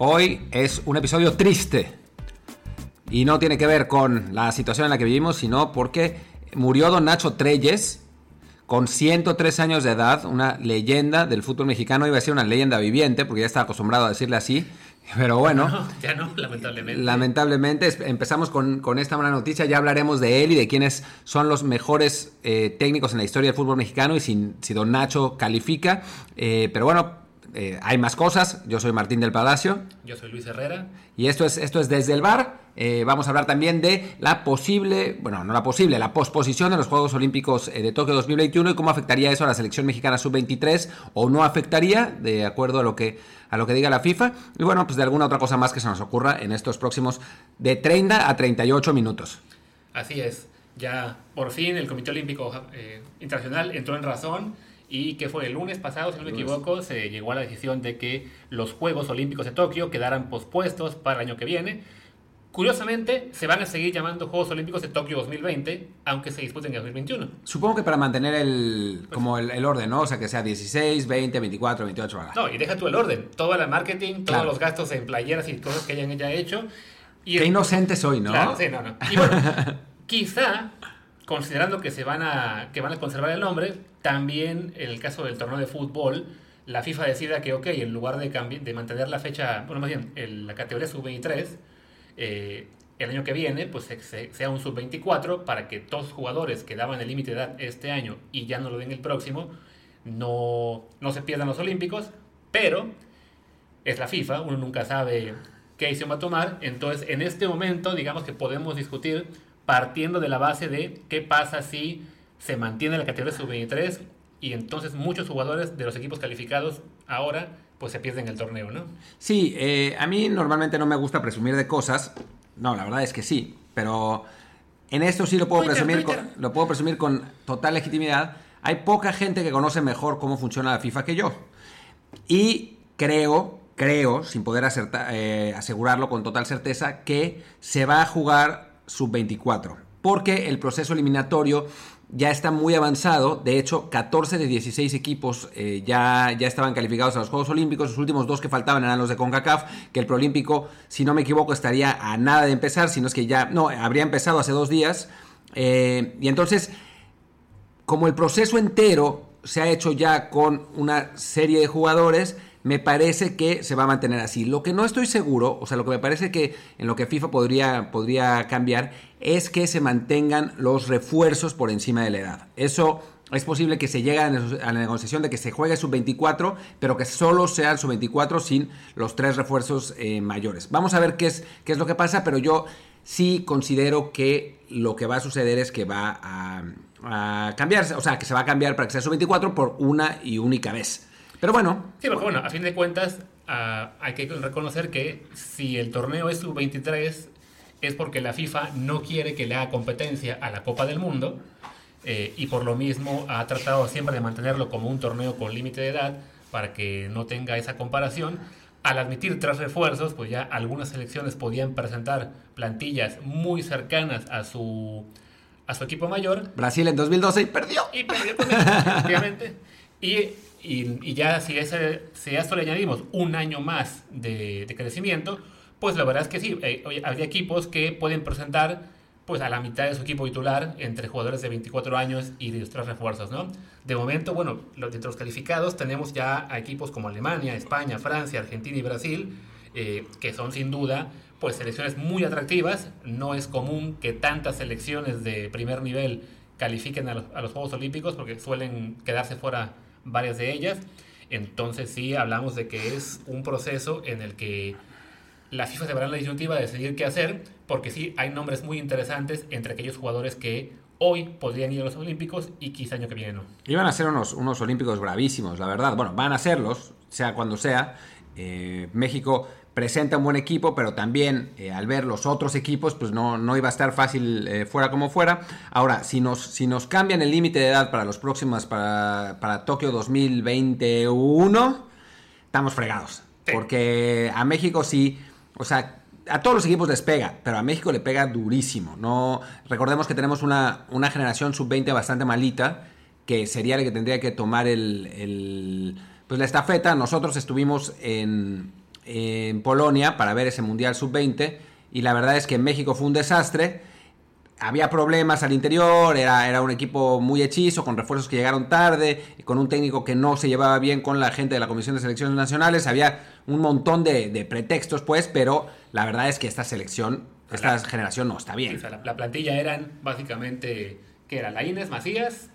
Hoy es un episodio triste. Y no tiene que ver con la situación en la que vivimos, sino porque murió don Nacho Treyes con 103 años de edad, una leyenda del fútbol mexicano. Iba a ser una leyenda viviente, porque ya estaba acostumbrado a decirle así. Pero bueno. ya no, lamentablemente. Lamentablemente, empezamos con, esta buena noticia. Ya hablaremos de él y de quiénes son los mejores eh, técnicos en la historia del fútbol mexicano y si, si don Nacho califica. Eh, pero bueno, eh, hay más cosas. Yo soy Martín del Palacio. Yo soy Luis Herrera. Y esto es, esto es desde el bar. Eh, vamos a hablar también de la posible, bueno, no la posible, la posposición de los Juegos Olímpicos eh, de Tokio 2021 y cómo afectaría eso a la selección mexicana sub-23 o no afectaría, de acuerdo a lo que a lo que diga la FIFA. Y bueno, pues de alguna otra cosa más que se nos ocurra en estos próximos de 30 a 38 minutos. Así es. Ya por fin el Comité Olímpico Internacional entró en razón y que fue el lunes pasado, si no me equivoco, se llegó a la decisión de que los Juegos Olímpicos de Tokio quedaran pospuestos para el año que viene. Curiosamente, se van a seguir llamando Juegos Olímpicos de Tokio 2020, aunque se disputen en 2021. Supongo que para mantener el, pues como el, orden, ¿no? O sea, que sea 16, 20, 24, 28 horas. No, y deja tú el orden. Todo el marketing, todos los gastos en playeras y cosas que hayan ya hecho. Y Qué inocente soy, ¿no? Claro, sí, no, no. Y bueno, quizá considerando que se van a que van a conservar el nombre, también en el caso del torneo de fútbol, la FIFA decida que, ok, en lugar de, de mantener la fecha, bueno, más bien, la categoría sub-23, eh, el año que viene, pues sea un sub-24 para que los jugadores que daban el límite de edad este año y ya no lo den el próximo, no, no se pierdan los Olímpicos, pero es la FIFA, uno nunca sabe qué decisión va a tomar, entonces en este momento digamos que podemos discutir partiendo de la base de qué pasa si se mantiene la categoría sub-23 y entonces muchos jugadores de los equipos calificados ahora pues se pierden el torneo, ¿no? Sí, eh, a mí normalmente no me gusta presumir de cosas, no, la verdad es que sí, pero en esto sí lo puedo, presumir, Con, lo puedo presumir con total legitimidad. Hay poca gente que conoce mejor cómo funciona la FIFA que yo. Y creo, creo, sin poder eh, asegurarlo con total certeza, que se va a jugar sub-24, porque el proceso eliminatorio ya está muy avanzado. De hecho, 14 de 16 equipos eh, ya, ya estaban calificados a los Juegos Olímpicos. Los últimos dos que faltaban eran los de CONCACAF, que el Proolímpico, si no me equivoco, estaría a nada de empezar, sino es que ya, no, habría empezado hace dos días. Eh, y entonces, como el proceso entero se ha hecho ya con una serie de jugadores, me parece que se va a mantener así. Lo que no estoy seguro, o sea, lo que me parece que en lo que FIFA podría, podría cambiar es que se mantengan los refuerzos por encima de la edad. Eso es posible que se llegue a la negociación de que se juegue sub-24, pero que solo sea el sub-24 sin los tres refuerzos eh, mayores. Vamos a ver qué es, qué es lo que pasa, pero yo sí considero que lo que va a suceder es que va a, a cambiarse, o sea, que se va a cambiar para que sea sub-24 por una y única vez. Pero bueno. Sí, porque bueno, a fin de cuentas ah, hay que reconocer que si el torneo es sub-23 es porque la FIFA no quiere que le haga competencia a la Copa del Mundo eh, y por lo mismo ha tratado siempre de mantenerlo como un torneo con límite de edad para que no tenga esa comparación. Al admitir tres refuerzos, pues ya algunas selecciones podían presentar plantillas muy cercanas a su, a su equipo mayor. Brasil en 2012 y perdió. Y perdió, pues, efectivamente. Y y, ya si, ese, si esto le añadimos un año más de, crecimiento, pues la verdad es que sí, eh, había equipos que pueden presentar pues a la mitad de su equipo titular entre jugadores de 24 años y de tres refuerzos, ¿no? De momento, bueno, los, de los calificados tenemos ya a equipos como Alemania, España, Francia, Argentina y Brasil, eh, que son sin duda pues selecciones muy atractivas. No es común que tantas selecciones de primer nivel califiquen a los, a los Juegos Olímpicos porque suelen quedarse fuera varias de ellas. Entonces sí hablamos de que es un proceso en el que la FIFA se verá en la disyuntiva de decidir qué hacer, porque sí hay nombres muy interesantes entre aquellos jugadores que hoy podrían ir a los Olímpicos y quizá año que viene no. Iban a ser unos, unos Olímpicos bravísimos, la verdad. Bueno, van a serlos, sea cuando sea. Eh, México presenta un buen equipo, pero también eh, al ver los otros equipos, pues no, no iba a estar fácil eh, fuera como fuera. Ahora, si nos, si nos cambian el límite de edad para los próximos, para, para Tokio 2021, estamos fregados. Porque a México sí, o sea, a todos los equipos les pega, pero a México le pega durísimo. No, recordemos que tenemos una, una generación sub-20 bastante malita, que sería la que tendría que tomar el, el, pues la estafeta. Nosotros estuvimos en, en Polonia para ver ese Mundial Sub-20 y la verdad es que en México fue un desastre. Había problemas al interior, era, era un equipo muy hechizo, con refuerzos que llegaron tarde, con un técnico que no se llevaba bien con la gente de la Comisión de Selecciones Nacionales. Había un montón de, pretextos, pues, pero la verdad es que esta selección, esta generación no está bien. la, plantilla eran básicamente, que era? La Inés Macías,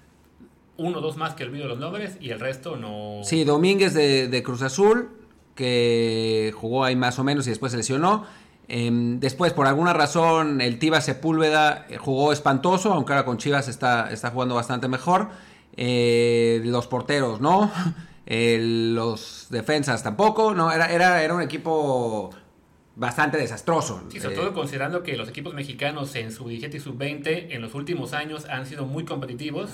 uno o dos más que olvido los nombres, y el resto no... Sí, Domínguez de, de Cruz Azul, que jugó ahí más o menos y después se lesionó. Em, después, por alguna razón, el Tiva Sepúlveda eh, jugó espantoso, aunque ahora con Chivas está, está jugando bastante mejor. Eh, los porteros, ¿no? los defensas tampoco, ¿no? Era, era, era un equipo bastante desastroso. Sí, sobre todo eh, considerando que los equipos mexicanos en su 17 y sub-20 en los últimos años han sido muy competitivos.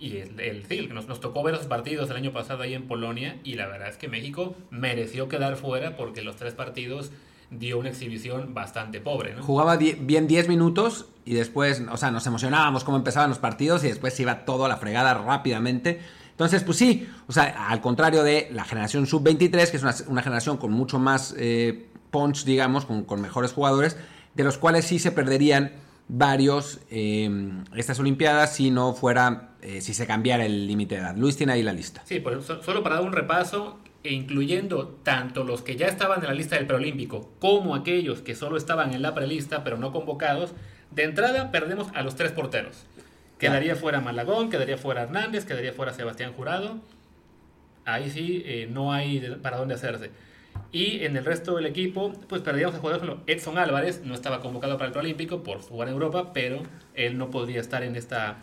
Y el, el, nos, nos, tocó ver los partidos el año pasado ahí en Polonia y la verdad es que México mereció quedar fuera porque los tres partidos dio una exhibición bastante pobre. ¿no? Jugaba bien 10 minutos y después, o sea, nos emocionábamos cómo empezaban los partidos y después se iba todo a la fregada rápidamente. Entonces, pues sí, o sea, al contrario de la generación sub-23, que es una, generación con mucho más eh, punch, digamos, con, mejores jugadores, de los cuales sí se perderían varios eh, estas Olimpiadas si no fuera, eh, si se cambiara el límite de edad. Luis tiene ahí la lista. Sí, pues, solo para dar un repaso, e incluyendo tanto los que ya estaban en la lista del preolímpico como aquellos que solo estaban en la prelista pero no convocados, de entrada perdemos a los tres porteros. Quedaría fuera Malagón, quedaría fuera Hernández, quedaría fuera Sebastián Jurado. Ahí sí, eh, no hay para dónde hacerse. Y en el resto del equipo, pues perdíamos a jugadores como Edson Álvarez, no estaba convocado para el preolímpico por jugar en Europa, pero él no podría estar en esta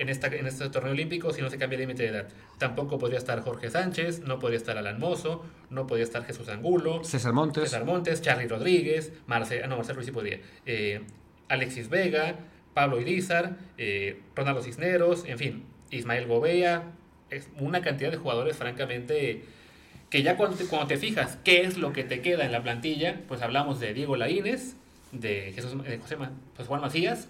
en, esta, en este torneo olímpico si no se cambia el límite de edad. Tampoco podría estar Jorge Sánchez, no podría estar Alan Mozo, no podría estar Jesús Angulo, César Montes, César Montes Charlie Rodríguez, Marce, ah, no, Marcelo Ruiz sí podía, eh, Alexis Vega, Pablo Irizar, eh, Ronaldo Cisneros, en fin, Ismael Gobea, es una cantidad de jugadores francamente que ya cuando te, cuando te fijas qué es lo que te queda en la plantilla, pues hablamos de Diego Laínez, de Jesús, de José, pues Juan Macías,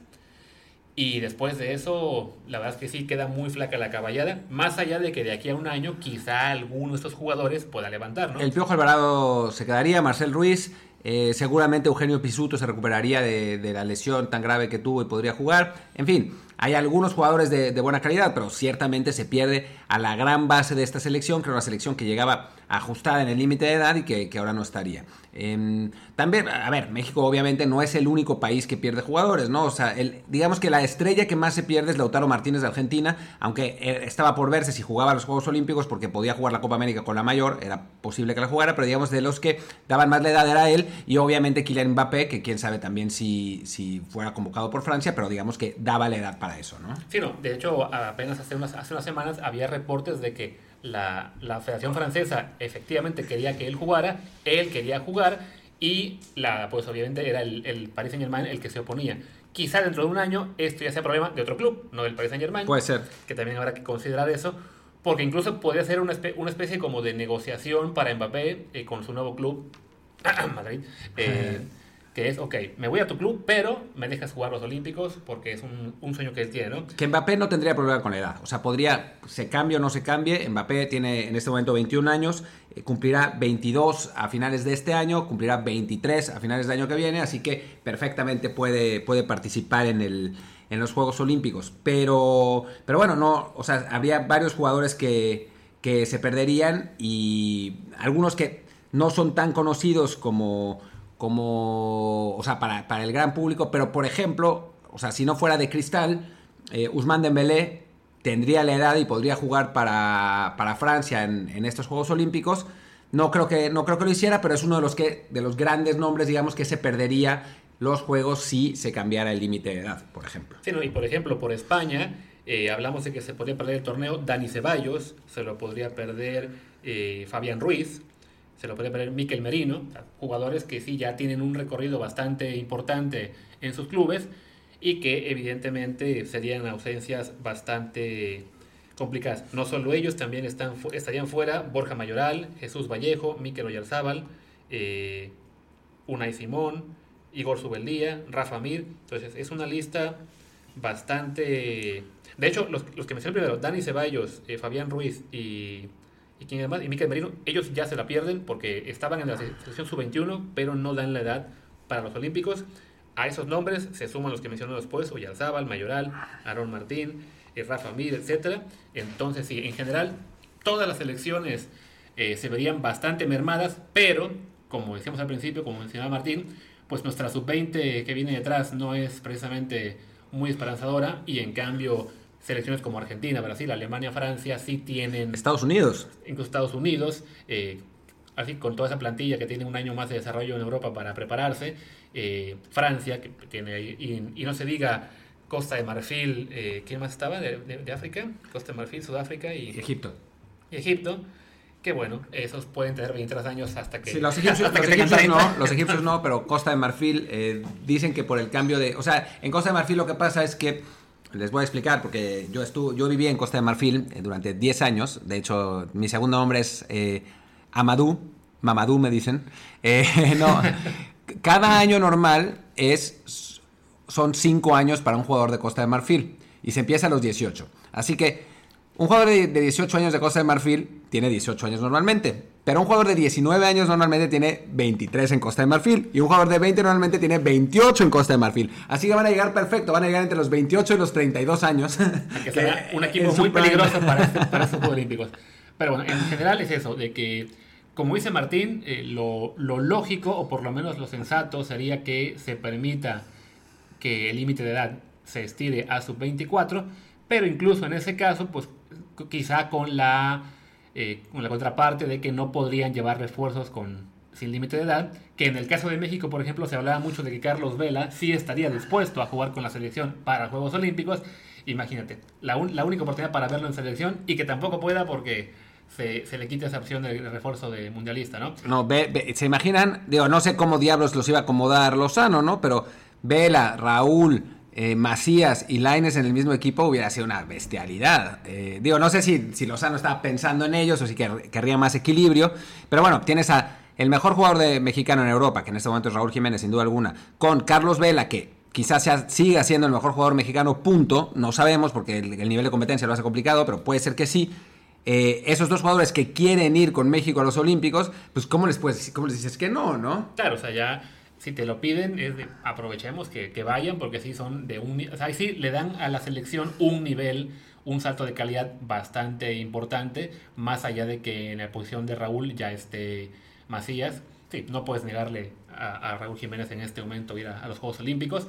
y después de eso, la verdad es que sí queda muy flaca la caballada. Más allá de que de aquí a un año, quizá alguno de estos jugadores pueda levantar, ¿no? El Piojo Alvarado se quedaría, Marcel Ruiz. Eh, seguramente Eugenio Pisuto se recuperaría de, de, la lesión tan grave que tuvo y podría jugar. En fin, hay algunos jugadores de, buena calidad, pero ciertamente se pierde a la gran base de esta selección, que era una selección que llegaba ajustada en el límite de edad y que, ahora no estaría. Em, también, a ver, México obviamente no es el único país que pierde jugadores, ¿no? O sea, el, digamos que la estrella que más se pierde es Lautaro Martínez de Argentina, aunque eh, estaba por verse si jugaba los Juegos Olímpicos porque podía jugar la Copa América con la mayor, era posible que la jugara, pero digamos de los que daban más la edad era él y obviamente Kylian Mbappé, que quién sabe también si, si fuera convocado por Francia, pero digamos que daba la edad para eso, ¿no? Sí, no, de hecho, apenas hace unas, hace unas semanas había reportes de que la, la Federación Francesa efectivamente quería que él jugara, él quería jugar y la, pues obviamente era el, el Paris Saint Germain el que se oponía. Quizá dentro de un año esto ya sea problema de otro club, no del Paris Saint Germain. Puede ser. Que también habrá que considerar eso, porque incluso podría ser una, especie, una especie como de negociación para Mbappé eh, con su nuevo club, Madrid. Eh, que es, ok, me voy a tu club, pero me dejas jugar los Olímpicos porque es un, sueño que él tiene, ¿no? Que Mbappé no tendría problema con la edad. O sea, podría, se cambie o no se cambie. Mbappé tiene en este momento 21 años, eh, cumplirá 22 a finales de este año, cumplirá 23 a finales del año que viene, así que perfectamente puede, puede participar en, el, en los Juegos Olímpicos. Pero, pero bueno, no, o sea, habría varios jugadores que, que se perderían y algunos que no son tan conocidos como como, o sea, para, para, el gran público, pero por ejemplo, o sea, si no fuera de cristal, eh, Usman Dembélé tendría la edad y podría jugar para, para Francia en, en, estos Juegos Olímpicos. No creo, que, no creo que lo hiciera, pero es uno de los, que, de los grandes nombres, digamos, que se perdería los Juegos si se cambiara el límite de edad, por ejemplo. Sí, y por ejemplo, por España, eh, hablamos de que se podría perder el torneo Dani Ceballos, se lo podría perder eh, Fabián Ruiz, se lo puede perder Miquel Merino, jugadores que sí ya tienen un recorrido bastante importante en sus clubes y que evidentemente serían ausencias bastante complicadas. No solo ellos, también están, estarían fuera Borja Mayoral, Jesús Vallejo, Miquel Oyarzábal, eh, Unai Simón, Igor Subeldía, Rafa Mir. Entonces es una lista bastante... De hecho, los, que mencioné primero, Dani Ceballos, eh, Fabián Ruiz y y quién más, y Miquel Merino, ellos ya se la pierden porque estaban en la selección sub-21, pero no dan la edad para los Olímpicos. A esos nombres se suman los que mencionó después, Oyarzábal, Mayoral, Aaron Martín, eh, Rafa Mir, etc. Entonces, sí, en general, todas las selecciones eh, se verían bastante mermadas, pero, como decíamos al principio, como mencionaba Martín, pues nuestra sub-20 que viene detrás no es precisamente muy esperanzadora y en cambio selecciones como Argentina, Brasil, Alemania, Francia sí tienen... Estados Unidos. Incluso Estados Unidos, eh, así con toda esa plantilla que tiene un año más de desarrollo en Europa para prepararse, eh, Francia, que tiene y, y, no se diga Costa de Marfil, eh, ¿quién más estaba de, de, África? Costa de Marfil, Sudáfrica y Egipto. Y Egipto, que bueno, esos pueden tener 23 años hasta que... Sí, los egipcios, los egipcios no, los egipcios no, pero Costa de Marfil eh, dicen que por el cambio de... O sea, en Costa de Marfil lo que pasa es que les voy a explicar porque yo estuve, yo viví en Costa de Marfil eh, durante 10 años. De hecho, mi segundo nombre es eh, Amadou. Mamadou me dicen. Eh, no, cada año normal es son 5 años para un jugador de Costa de Marfil y se empieza a los 18. Así que un jugador de 18 años de Costa de Marfil tiene 18 años normalmente. Pero un jugador de 19 años normalmente tiene 23 en Costa de Marfil. Y un jugador de 20 normalmente tiene 28 en Costa de Marfil. Así que van a llegar perfecto, van a llegar entre los 28 y los 32 años. Que será un equipo muy peligroso para, para estos Juegos Olímpicos. Pero bueno, en general es eso, de que, como dice Martín, eh, lo, lo lógico, o por lo menos lo sensato, sería que se permita que el límite de edad se estire a sub-24, pero incluso en ese caso, pues quizá con la eh, con la contraparte de que no podrían llevar refuerzos con sin límite de edad, que en el caso de México, por ejemplo, se hablaba mucho de que Carlos Vela sí estaría dispuesto a jugar con la selección para Juegos Olímpicos. Imagínate, la, la única oportunidad para verlo en selección y que tampoco pueda porque se, se, le quita esa opción de refuerzo de mundialista, ¿no? No, ve, se imaginan, digo, no sé cómo diablos los iba a acomodar Lozano, ¿no? Pero Vela, Raúl, eh, Macías y Laines en el mismo equipo hubiera sido una bestialidad. Eh, digo, no sé si, si Lozano estaba pensando en ellos o si querría más equilibrio, pero bueno, tienes a el mejor jugador de mexicano en Europa, que en este momento es Raúl Jiménez, sin duda alguna, con Carlos Vela, que quizás sea, siga siendo el mejor jugador mexicano, punto, no sabemos porque el, nivel de competencia lo hace complicado, pero puede ser que sí. Eh, esos dos jugadores que quieren ir con México a los Olímpicos, pues ¿cómo les, puedes, cómo les dices que no, no? Claro, o sea, ya si te lo piden, aprovechemos que, vayan, porque sí son de un. O sea, le dan a la selección un nivel, un salto de calidad bastante importante, más allá de que en la posición de Raúl ya esté Macías. Sí, no puedes negarle a, Raúl Jiménez en este momento ir a, los Juegos Olímpicos.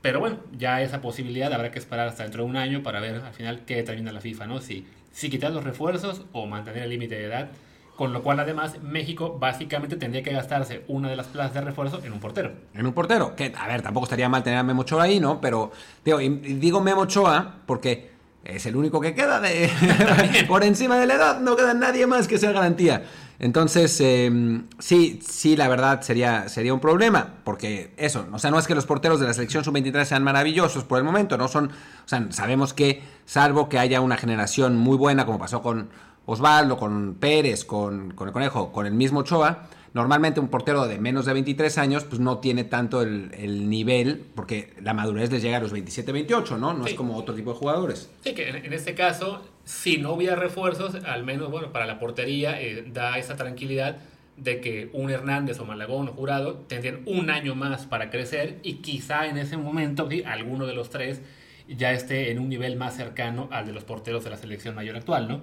Pero bueno, ya esa posibilidad habrá que esperar hasta dentro de un año para ver al final qué determina la FIFA, ¿no? Si, si quitar los refuerzos o mantener el límite de edad con lo cual, además, México básicamente tendría que gastarse una de las plazas de refuerzo en un portero. En un portero. Que, a ver, tampoco estaría mal tener a Memo Ochoa ahí, ¿no? Pero, digo, digo Memo Ochoa porque es el único que queda de, por encima de la edad. No queda nadie más que sea garantía. Entonces, em, sí, sí, la verdad sería, sería un problema, porque eso, o sea, no es que los porteros de la selección sub-23 sean maravillosos por el momento, no son, o sea, sabemos que, salvo que haya una generación muy buena, como pasó con, Osvaldo, con Pérez, con, con, el Conejo, con el mismo Ochoa, normalmente un portero de menos de 23 años pues no tiene tanto el, nivel, porque la madurez les llega a los 27, 28, ¿no? No es como otro tipo de jugadores. Sí, que en, este caso, si no hubiera refuerzos, al menos, bueno, para la portería eh, da esa tranquilidad de que un Hernández o Malagón o Jurado tendrían un año más para crecer y quizá en ese momento ¿sí? alguno de los tres ya esté en un nivel más cercano al de los porteros de la selección mayor actual, ¿no?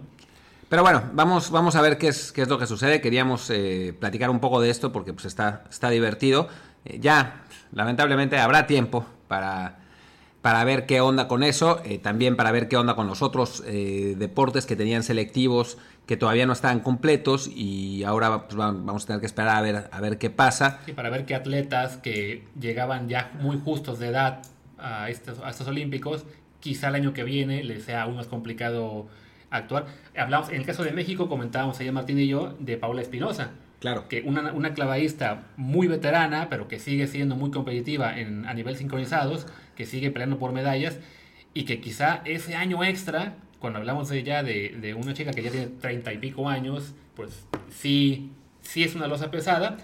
Pero bueno, vamos, vamos a ver qué es, qué es lo que sucede. Queríamos eh, platicar un poco de esto porque pues, está, está divertido. Eh, ya, lamentablemente, habrá tiempo para, para ver qué onda con eso. Eh, también para ver qué onda con los otros deportes que tenían selectivos que todavía no estaban completos y ahora pues, vamos a tener que esperar a ver, a ver qué pasa. Y para ver qué atletas que llegaban ya muy justos de edad a estos, a estos Olímpicos, quizá el año que viene les sea aún más complicado actuar. Hablamos, en el caso de México, comentábamos ayer Martín y yo de Paula Espinosa. Claro. Que una, una, clavadista muy veterana, pero que sigue siendo muy competitiva en, a nivel sincronizados, que sigue peleando por medallas, y que quizá ese año extra, cuando hablamos de ya de, de una chica que ya tiene treinta y pico años, pues sí, sí es una losa pesada.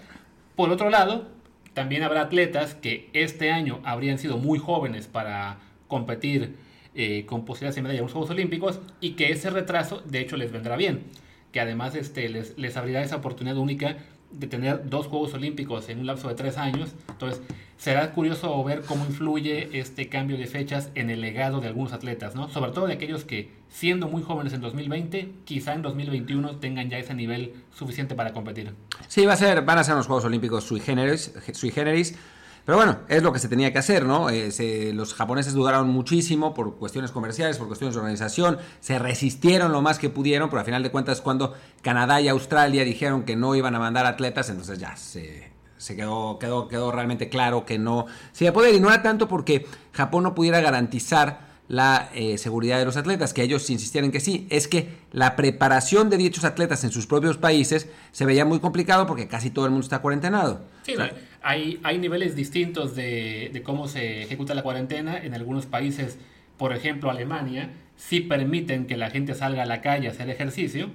Por otro lado, también habrá atletas que este año habrían sido muy jóvenes para competir eh, con posibilidades de medalla en los Juegos Olímpicos y que ese retraso de hecho les vendrá bien. que además este, les, les abrirá esa oportunidad única de tener dos Juegos Olímpicos en un lapso de tres años. Entonces, será curioso ver cómo influye este cambio de fechas en el legado de algunos atletas, ¿no? Sobre todo de aquellos que, siendo muy jóvenes en 2020, quizá en 2021 tengan ya ese nivel suficiente para competir. Sí, va a ser, van a ser los Juegos Olímpicos sui generis, sui generis pero bueno, es lo que se tenía que hacer, ¿no? Eh, los japoneses dudaron muchísimo por cuestiones comerciales, por cuestiones de organización, se resistieron lo más que pudieron, pero a final de cuentas cuando Canadá y Australia dijeron que no iban a mandar atletas, entonces ya se, quedó, quedó, quedó realmente claro que no se iba a poder. Y no era tanto porque Japón no pudiera garantizar la eh, seguridad de los atletas, que ellos insistieron que sí, es que la preparación de dichos atletas en sus propios países se veía muy complicado porque casi todo el mundo está cuarentenado. Sí, hay, hay niveles distintos de, de, cómo se ejecuta la cuarentena. En algunos países, por ejemplo Alemania, sí permiten que la gente salga a la calle a hacer ejercicio,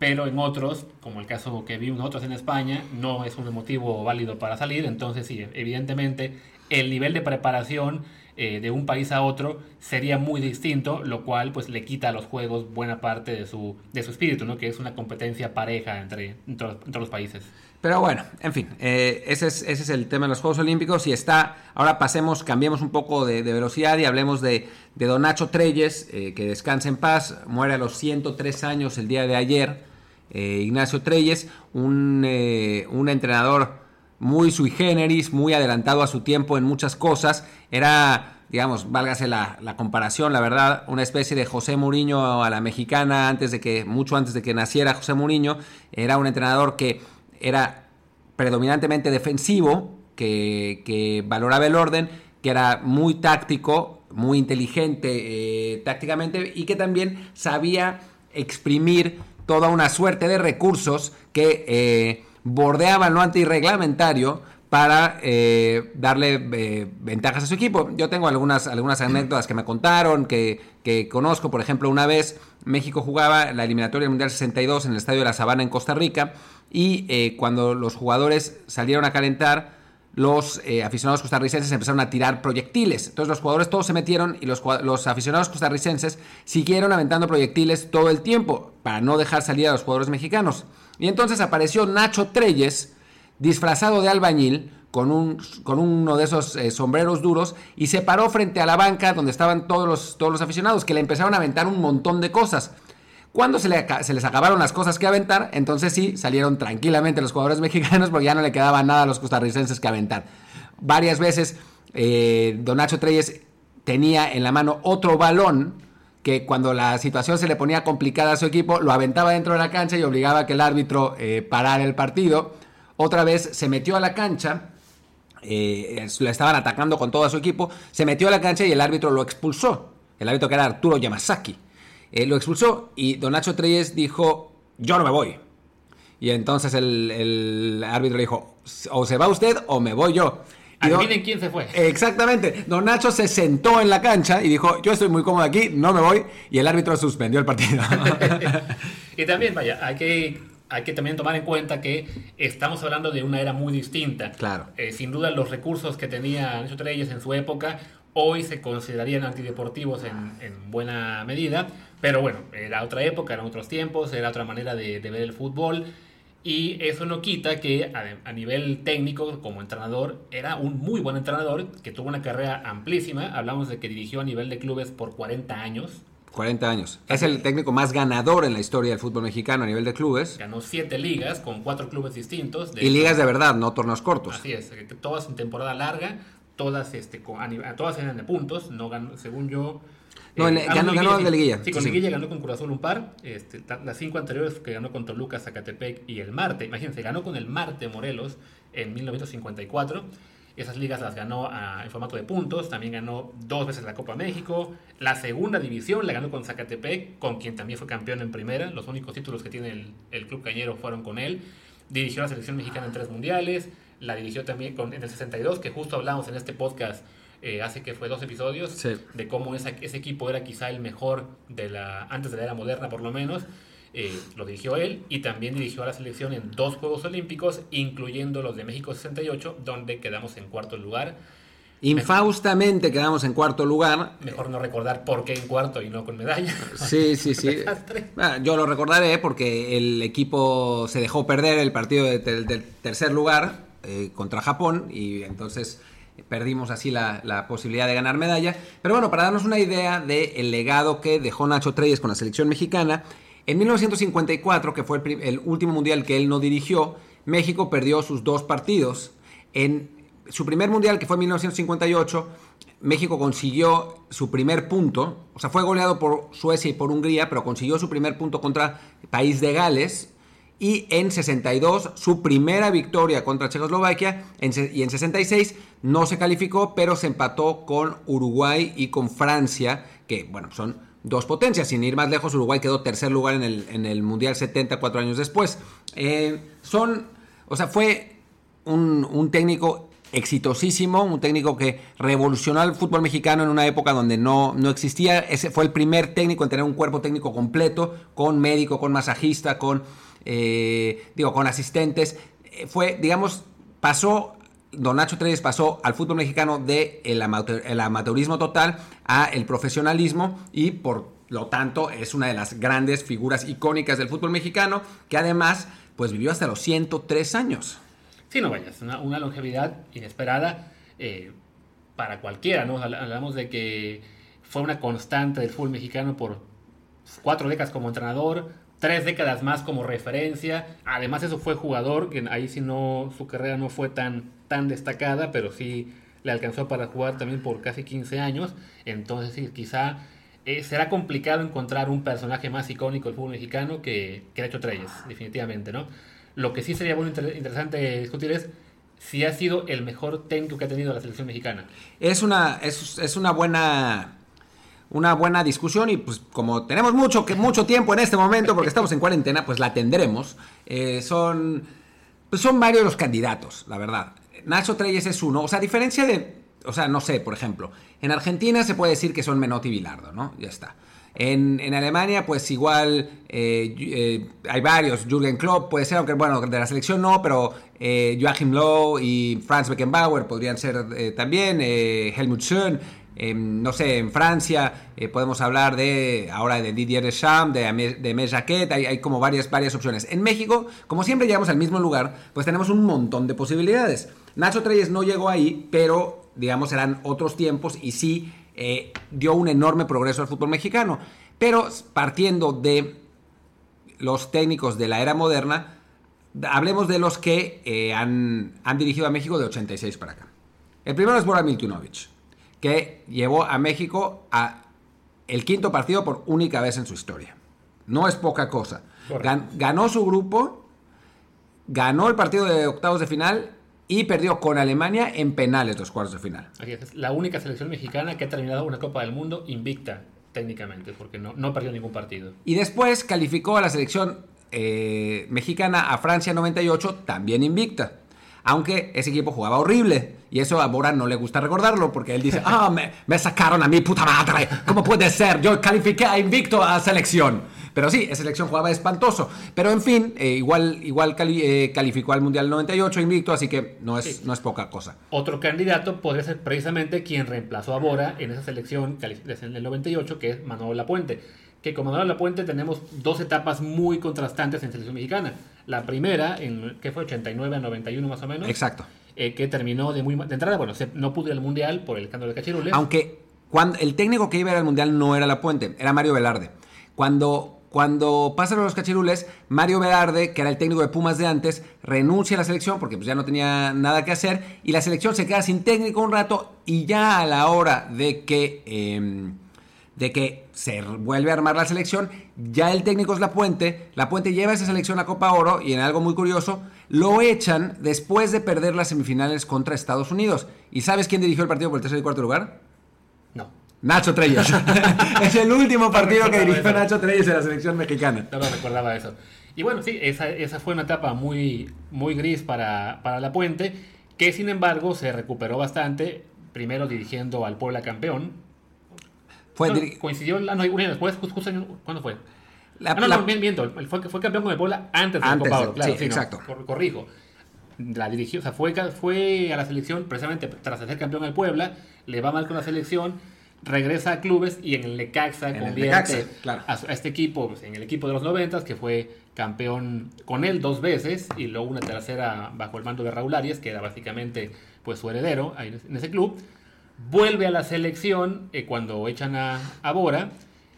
pero en otros, como el caso que vimos nosotros en España, no es un motivo válido para salir. Entonces sí, evidentemente el nivel de preparación eh, de un país a otro sería muy distinto, lo cual pues le quita a los juegos buena parte de su, de su espíritu, ¿no? que es una competencia pareja entre, entre, los países. Pero bueno, en fin, eh, ese, es, ese, es, el tema de los Juegos Olímpicos y está, ahora pasemos, cambiemos un poco de, velocidad y hablemos de, de Don Nacho Treyes, eh, que descansa en paz, muere a los 103 años el día de ayer, Ignacio Treyes, un, un entrenador muy sui generis, muy adelantado a su tiempo en muchas cosas. Era, digamos, válgase la, comparación, la verdad, una especie de José Mourinho a la mexicana antes de que, mucho antes de que naciera José Mourinho. Era un entrenador que era predominantemente defensivo, que, que valoraba el orden, que era muy táctico, muy inteligente eh, tácticamente y que también sabía exprimir toda una suerte de recursos que eh, bordeaban lo antirreglamentario para eh, darle eh, ventajas a su equipo. Yo tengo algunas, algunas anécdotas que me contaron, que, conozco. Por ejemplo, una vez México jugaba la eliminatoria del Mundial 62 en el Estadio de la Sabana en Costa Rica y eh, cuando los jugadores salieron a calentar, los aficionados costarricenses empezaron a tirar proyectiles. Entonces los jugadores todos se metieron y los, los aficionados costarricenses siguieron aventando proyectiles todo el tiempo para no dejar salir a los jugadores mexicanos. Y entonces apareció Nacho Treyes, disfrazado de albañil, con, un, con uno de esos eh, sombreros duros, y se paró frente a la banca donde estaban todos los, todos los aficionados, que le empezaron a aventar un montón de cosas. Cuando se, se, les acabaron las cosas que aventar, entonces sí, salieron tranquilamente los jugadores mexicanos porque ya no le quedaba nada a los costarricenses que aventar. Varias veces eh, Don Nacho Treyes tenía en la mano otro balón que cuando la situación se le ponía complicada a su equipo, lo aventaba dentro de la cancha y obligaba a que el árbitro eh, parara el partido. Otra vez se metió a la cancha, eh, estaban atacando con todo su equipo, se metió a la cancha y el árbitro lo expulsó. El árbitro que era Arturo Yamasaki. Eh, lo expulsó y Don Nacho Treyes dijo, yo no me voy. Y entonces el, el árbitro le dijo, o se va usted o me voy yo. Adivinen quién se fue. Exactamente. Don Nacho se sentó en la cancha y dijo, yo estoy muy cómodo aquí, no me voy. Y el árbitro suspendió el partido. y también, vaya, hay que, hay que también tomar en cuenta que estamos hablando de una era muy distinta. Claro. Eh, sin duda los recursos que tenía Nacho Treyes en su época hoy se considerarían antideportivos en, en, buena medida. Pero bueno, era otra época, eran otros tiempos, era otra manera de, de ver el fútbol. Y eso no quita que a, nivel técnico, como entrenador, era un muy buen entrenador que tuvo una carrera amplísima. Hablamos de que dirigió a nivel de clubes por 40 años. 40 años. Es el técnico más ganador en la historia del fútbol mexicano a nivel de clubes. Ganó siete ligas con cuatro clubes distintos. y ligas de verdad, no torneos cortos. Así es, todas en temporada larga, todas, este, con, todas eran de puntos. No ganó, según yo, no, eh, ganó, ganó de liguilla. Sí, con liguilla ganó con Cruz Azul un par. Este, las cinco anteriores que ganó con Toluca, Zacatepec y el Marte. Imagínense, ganó con el Marte Morelos en 1954. Esas ligas las ganó ah, en formato de puntos. También ganó dos veces la Copa México. La segunda división la ganó con Zacatepec, con quien también fue campeón en primera. Los únicos títulos que tiene el, el club cañero fueron con él. Dirigió a la selección mexicana en tres mundiales. La dirigió también con, en el 62, que justo hablamos en este podcast eh, hace que fue dos episodios, de cómo ese equipo era quizá el mejor de la antes de la era moderna por lo menos. Eh, lo dirigió él y también dirigió a la selección en dos Juegos Olímpicos, incluyendo los de México 68, donde quedamos en cuarto lugar. Infaustamente quedamos en cuarto lugar. Mejor no recordar por qué en cuarto y no con medalla. Sí, sí, sí. Ah, yo lo recordaré porque el equipo se dejó perder el partido del tercer lugar eh, contra Japón y entonces perdimos así la, posibilidad de ganar medalla. Pero bueno, para darnos una idea del legado que dejó Nacho Treyes con la selección mexicana, en 1954, que fue el, el último mundial que él no dirigió, México perdió sus dos partidos. En su primer mundial, que fue en 1958, México consiguió su primer punto, o sea, fue goleado por Suecia y por Hungría, pero consiguió su primer punto contra País de Gales. Y en 62, su primera victoria contra Checoslovaquia. y en 66 no se calificó, pero se empató con Uruguay y con Francia, que, bueno, son dos potencias. Sin ir más lejos, Uruguay quedó tercer lugar en el, en el Mundial 70, cuatro años después. Eh, son, o sea, fue un, un técnico exitosísimo, un técnico que revolucionó el fútbol mexicano en una época donde no, no existía. Ese fue el primer técnico en tener un cuerpo técnico completo, con médico, con masajista, con, eh, digo, con asistentes. Eh, fue, digamos, pasó, Don Nacho Treyes pasó al fútbol mexicano de el, amateurismo total a el profesionalismo y por lo tanto es una de las grandes figuras icónicas del fútbol mexicano que además pues vivió hasta los 103 años. Sí, no vayas, una, una longevidad inesperada eh, para cualquiera, ¿no? Hablamos de que fue una constante del fútbol mexicano por cuatro décadas como entrenador, tres décadas más como referencia. Además, eso fue jugador, que ahí sí no, su carrera no fue tan, tan destacada, pero sí le alcanzó para jugar también por casi 15 años. Entonces, sí, quizá eh, será complicado encontrar un personaje más icónico del fútbol mexicano que, que hecho Treyes, definitivamente, ¿no? Lo que sí sería muy interesante discutir es si ha sido el mejor técnico que ha tenido la selección mexicana. Es una, es, una buena una buena discusión y pues como tenemos mucho, que, mucho tiempo en este momento porque estamos en cuarentena, pues la tendremos. Eh, son, pues son varios los candidatos, la verdad. Nacho Treyes es uno, o sea, a diferencia de, o sea, no sé, por ejemplo, en Argentina se puede decir que son Menotti y Bilardo, ¿no? Ya está. En, Alemania, pues igual eh, eh, hay varios. Jürgen Klopp puede ser, aunque bueno, de la selección no, pero eh, Joachim Low y Franz Beckenbauer podrían ser también. Helmut Schön. No sé, en Francia podemos hablar de ahora de Didier Deschamps, de, de Mes Jacquet, hay, hay, como varias, varias opciones. En México, como siempre llegamos al mismo lugar, pues tenemos un montón de posibilidades. Nacho Treyes no llegó ahí, pero digamos eran otros tiempos y sí eh, dio un enorme progreso al fútbol mexicano. Pero partiendo de los técnicos de la era moderna, hablemos de los que eh, han, dirigido a México de 86 para acá. El primero es Bora Miltunovic, que llevó a México a el quinto partido por única vez en su historia. No es poca cosa. ganó su grupo, ganó el partido de octavos de final y perdió con Alemania en penales los cuartos de final. es, la única selección mexicana que ha terminado una Copa del Mundo invicta técnicamente, porque no, no perdió ningún partido. Y después calificó a la selección eh, mexicana a Francia 98, también invicta. Aunque ese equipo jugaba horrible. Y eso a Bora no le gusta recordarlo porque él dice, ah, me, me, sacaron a mi puta madre. ¿Cómo puede ser? Yo califiqué a invicto a selección. Pero sí, esa selección jugaba espantoso. Pero en fin, eh, igual, igual eh, calificó al Mundial 98 invicto, así que no es, no es poca cosa. Otro candidato podría ser precisamente quien reemplazó a Bora en esa selección en el 98, que es Manuel Lapuente. Que con Manuel Lapuente tenemos dos etapas muy contrastantes en selección mexicana. La primera, en, que fue 89 a 91 más o menos. Exacto. Eh, que terminó de muy de entrada, bueno, no pudo ir al Mundial por el escándalo de Cachirules. Aunque cuando, el técnico que iba al Mundial no era Lapuente, era Mario Velarde. Cuando cuando pasan los cachirules, Mario Velarde, que era el técnico de Pumas de antes, renuncia a la selección porque pues, ya no tenía nada que hacer y la selección se queda sin técnico un rato y ya a la hora de que, em, de que se vuelve a armar la selección, ya el técnico es La Puente, La Puente lleva esa selección a Copa Oro y en algo muy curioso, lo echan después de perder las semifinales contra Estados Unidos. ¿Y sabes quién dirigió el partido por el tercer y cuarto lugar? Nacho Treyes. es el último partido que dirigió Nacho Treyes en la selección mexicana. No, no recordaba eso. Y bueno, sí, esa, esa fue una etapa muy, muy gris para, para La Puente, que sin embargo se recuperó bastante, primero dirigiendo al Puebla campeón. Fue coincidió, ah, no, un año después, justo, ¿cuándo fue? La, ah, no, no, miento, fue, fue campeón con el Puebla antes de la Copa Oro, claro, sí, exacto. corrijo. la dirigió, o sea, fue, fue a la selección precisamente tras ser campeón al Puebla, le va mal con la selección, regresa a clubes y en el Lecaxa convierte a, este equipo, pues, en el equipo de los noventas, que fue campeón con él dos veces y luego una tercera bajo el mando de Raúl Arias, que era básicamente pues su heredero en ese club. Vuelve a la selección eh, cuando echan a, a Bora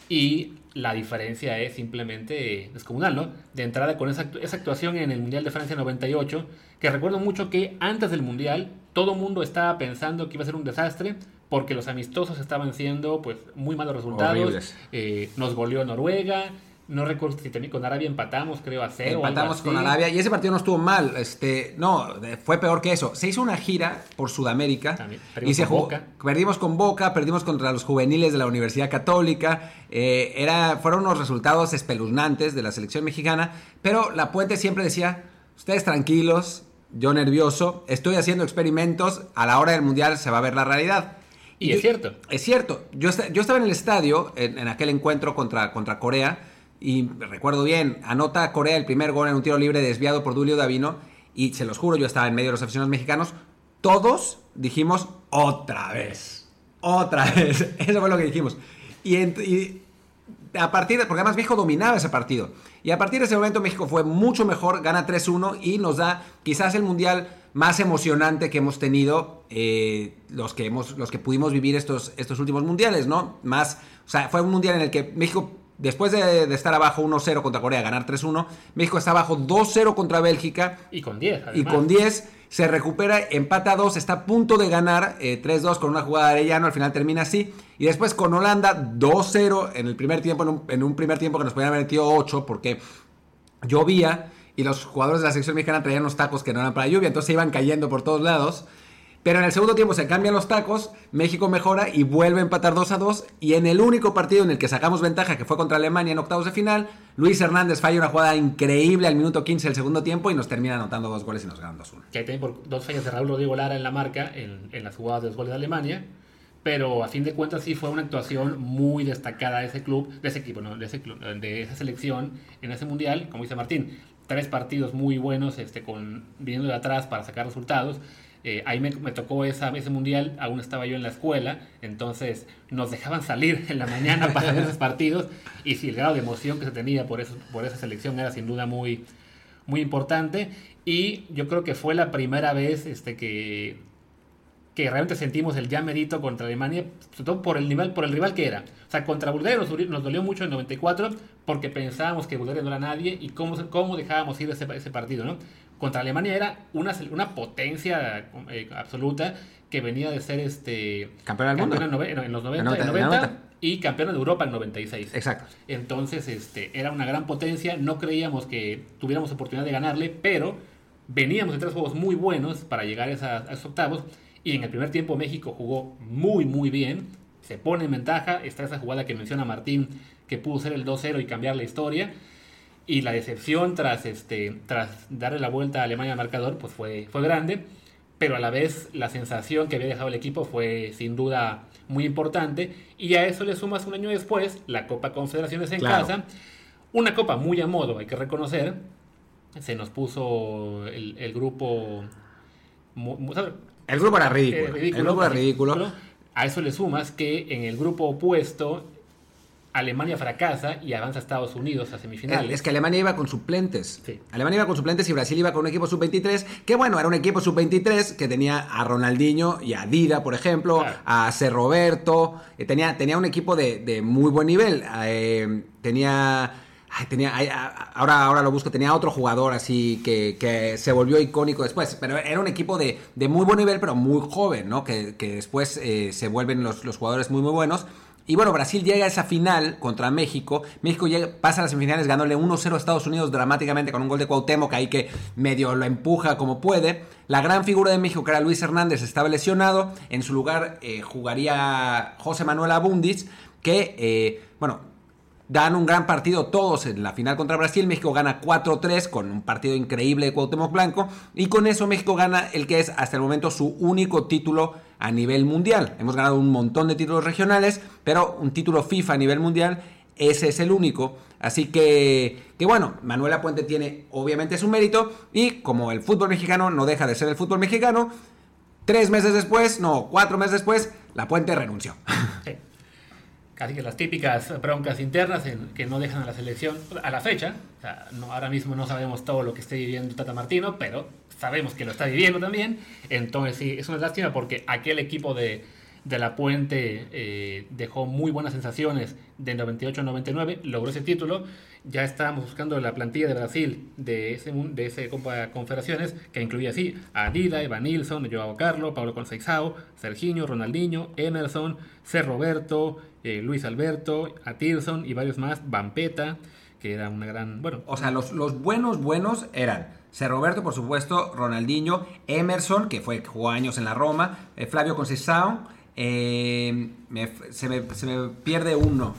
y la diferencia es simplemente descomunal, ¿no? De entrada con esa, esa, actuación en el Mundial de Francia 98, que recuerdo mucho que antes del Mundial todo mundo estaba pensando que iba a ser un desastre porque los amistosos estaban siendo pues muy malos resultados. Eh, nos goleó Noruega, no recuerdo si también con Arabia empatamos, creo, a cero. Empatamos con Arabia y ese partido no estuvo mal. Este, no, fue peor que eso. Se hizo una gira por Sudamérica y se jugó. Perdimos con Boca, perdimos contra los juveniles de la Universidad Católica. Eh, era, fueron unos resultados espeluznantes de la selección mexicana. Pero la Puente siempre decía: Ustedes tranquilos, yo nervioso, estoy haciendo experimentos. A la hora del mundial se va a ver la realidad. Y, es cierto. Es cierto. Yo, yo estaba en el estadio en, en aquel encuentro contra, contra Corea y recuerdo bien, anota Corea el primer gol en un tiro libre desviado por Dulio Davino. Y se los juro, yo estaba en medio de los aficionados mexicanos. Todos dijimos otra vez. Otra vez. Eso fue lo que dijimos. Y, a partir de. Porque además México dominaba ese partido. Y a partir de ese momento México fue mucho mejor, gana 3-1 y nos da quizás el mundial más emocionante que hemos tenido eh, los, que hemos, los que pudimos vivir estos, estos últimos mundiales, ¿no? Más, o sea, fue un mundial en el que México después de, estar abajo 1-0 contra Corea, ganar 3-1, México está abajo 2-0 contra Bélgica. Y con 10. Y con 10 se recupera, empata 2, está a punto de ganar 3-2 eh, con una jugada de Arellano, al final termina así. Y después con Holanda 2-0 en el primer tiempo, en un, primer tiempo que nos podían haber metido 8 porque llovía y los jugadores de la sección mexicana traían unos tacos que no eran para lluvia, entonces se iban cayendo por todos lados. Pero en el segundo tiempo se cambian los tacos, México mejora y vuelve a empatar 2 a 2. Y en el único partido en el que sacamos ventaja, que fue contra Alemania en octavos de final, Luis Hernández falla una jugada increíble al minuto 15 del segundo tiempo y nos termina anotando dos goles y nos ganan 2-1. Que hay también por dos fallas de Raúl Rodrigo Lara en la marca, en, las jugadas de los goles de Alemania. Pero a fin de cuentas sí fue una actuación muy destacada de ese club, de ese equipo, de esa selección en ese mundial, como dice Martín. Tres partidos muy buenos, este, con, viniendo de atrás para sacar resultados. Eh, ahí me, tocó esa, ese mundial, aún estaba yo en la escuela, entonces nos dejaban salir en la mañana para esos partidos y si el grado de emoción que se tenía por, eso, por esa selección era sin duda muy, muy importante y yo creo que fue la primera vez este, que, que realmente sentimos el ya merito contra Alemania, sobre todo por el nivel, por el rival que era. O sea, contra Bulgaria nos, dolió mucho en 94 porque pensábamos que Bulgaria no era nadie y cómo, cómo dejábamos ir ese, ese partido, ¿no? Contra Alemania era una, una potencia eh, absoluta que venía de ser este campeón del mundo. en, los 90, y campeón de Europa en 96. Exacto. Entonces, este era una gran potencia, no creíamos que tuviéramos oportunidad de ganarle, pero veníamos de tres juegos muy buenos para llegar a, a esos octavos. Y en el primer tiempo México jugó muy muy bien, se pone en ventaja, está esa jugada que menciona Martín que pudo ser el 2-0 y cambiar la historia y la decepción tras, este, tras darle la vuelta a Alemania al marcador pues fue, fue grande, pero a la vez la sensación que había dejado el equipo fue sin duda muy importante y a eso le sumas un año después la Copa Confederaciones en casa, una copa muy a modo, hay que reconocer, se nos puso el, grupo... el grupo era ridículo. Eh, ridículo el grupo era ridículo. A eso le sumas que en el grupo opuesto Alemania fracasa y avanza a Estados Unidos a semifinales. Es que Alemania iba con suplentes. Alemania iba con suplentes y Brasil iba con un equipo sub-23, que bueno, era un equipo sub-23 que tenía a Ronaldinho y a Dida, por ejemplo, a C. Roberto, eh, tenía, tenía un equipo de, muy buen nivel. Eh, tenía... tenía ahora, ahora lo busco, tenía otro jugador así que, se volvió icónico después, pero era un equipo de, muy buen nivel, pero muy joven, ¿no? Que, después eh, se vuelven los, los jugadores muy, muy buenos. Y bueno, Brasil llega a esa final contra México. México llega, pasa a las semifinales ganándole 1-0 a Estados Unidos dramáticamente con un gol de Cuauhtémoc ahí que medio lo empuja como puede. La gran figura de México, que era Luis Hernández, estaba lesionado. En su lugar eh, jugaría José Manuel Abundis, que, eh, bueno, dan un gran partido todos en la final contra Brasil. México gana 4-3 con un partido increíble de Cuauhtémoc Blanco. Y con eso México gana el que es hasta el momento su único título a nivel mundial. Hemos ganado un montón de títulos regionales, pero un título FIFA a nivel mundial ese es el único. Así que, que bueno, Manuela Puente tiene obviamente su mérito y como el fútbol mexicano no deja de ser el fútbol mexicano, tres meses después, no, cuatro meses después, La Puente renunció. Casi que las típicas broncas internas que no dejan a la selección a la fecha. no, ahora mismo no sabemos todo lo que esté viviendo Tata Martino, pero sabemos que lo está viviendo también. Entonces sí, es una lástima porque aquel equipo de, de La Puente eh, dejó muy buenas sensaciones de 98-99, logró ese título. Ya estábamos buscando la plantilla de Brasil de ese, de ese Copa Confederaciones, que incluía así a Dida, Eva Nilsson, Joao Carlo, Pablo Conceição, Serginho, Ronaldinho, Emerson, C. Roberto, eh, Luis Alberto, Atirson y varios más, Vampeta, que era una gran... Bueno, o sea, los, los buenos, buenos eran C. Roberto, por supuesto, Ronaldinho, Emerson, que fue jugó años en la Roma, eh, Flavio Conceição, eh, se, me, pierde uno.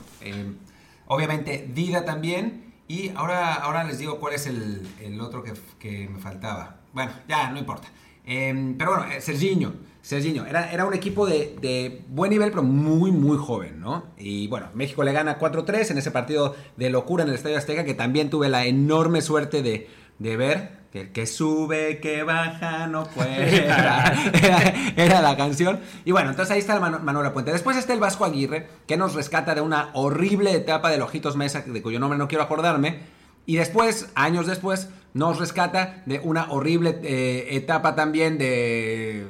Obviamente, Dida también. Y ahora, ahora les digo cuál es el, otro que, me faltaba. Bueno, ya, no importa. pero bueno, Serginho. Serginho. Era, era un equipo de, de, buen nivel, pero muy, muy joven, ¿no? Y bueno, México le gana 4-3 en ese partido de locura en el Estadio Azteca, que también tuve la enorme suerte de, de ver que el que sube, que baja, no puede. Era, la canción. Y bueno, entonces ahí está el Manuela Puente. Después está el Vasco Aguirre, que nos rescata de una horrible etapa de Ojitos Mesa, de cuyo nombre no quiero acordarme. Y después, años después, nos rescata de una horrible eh, etapa también de,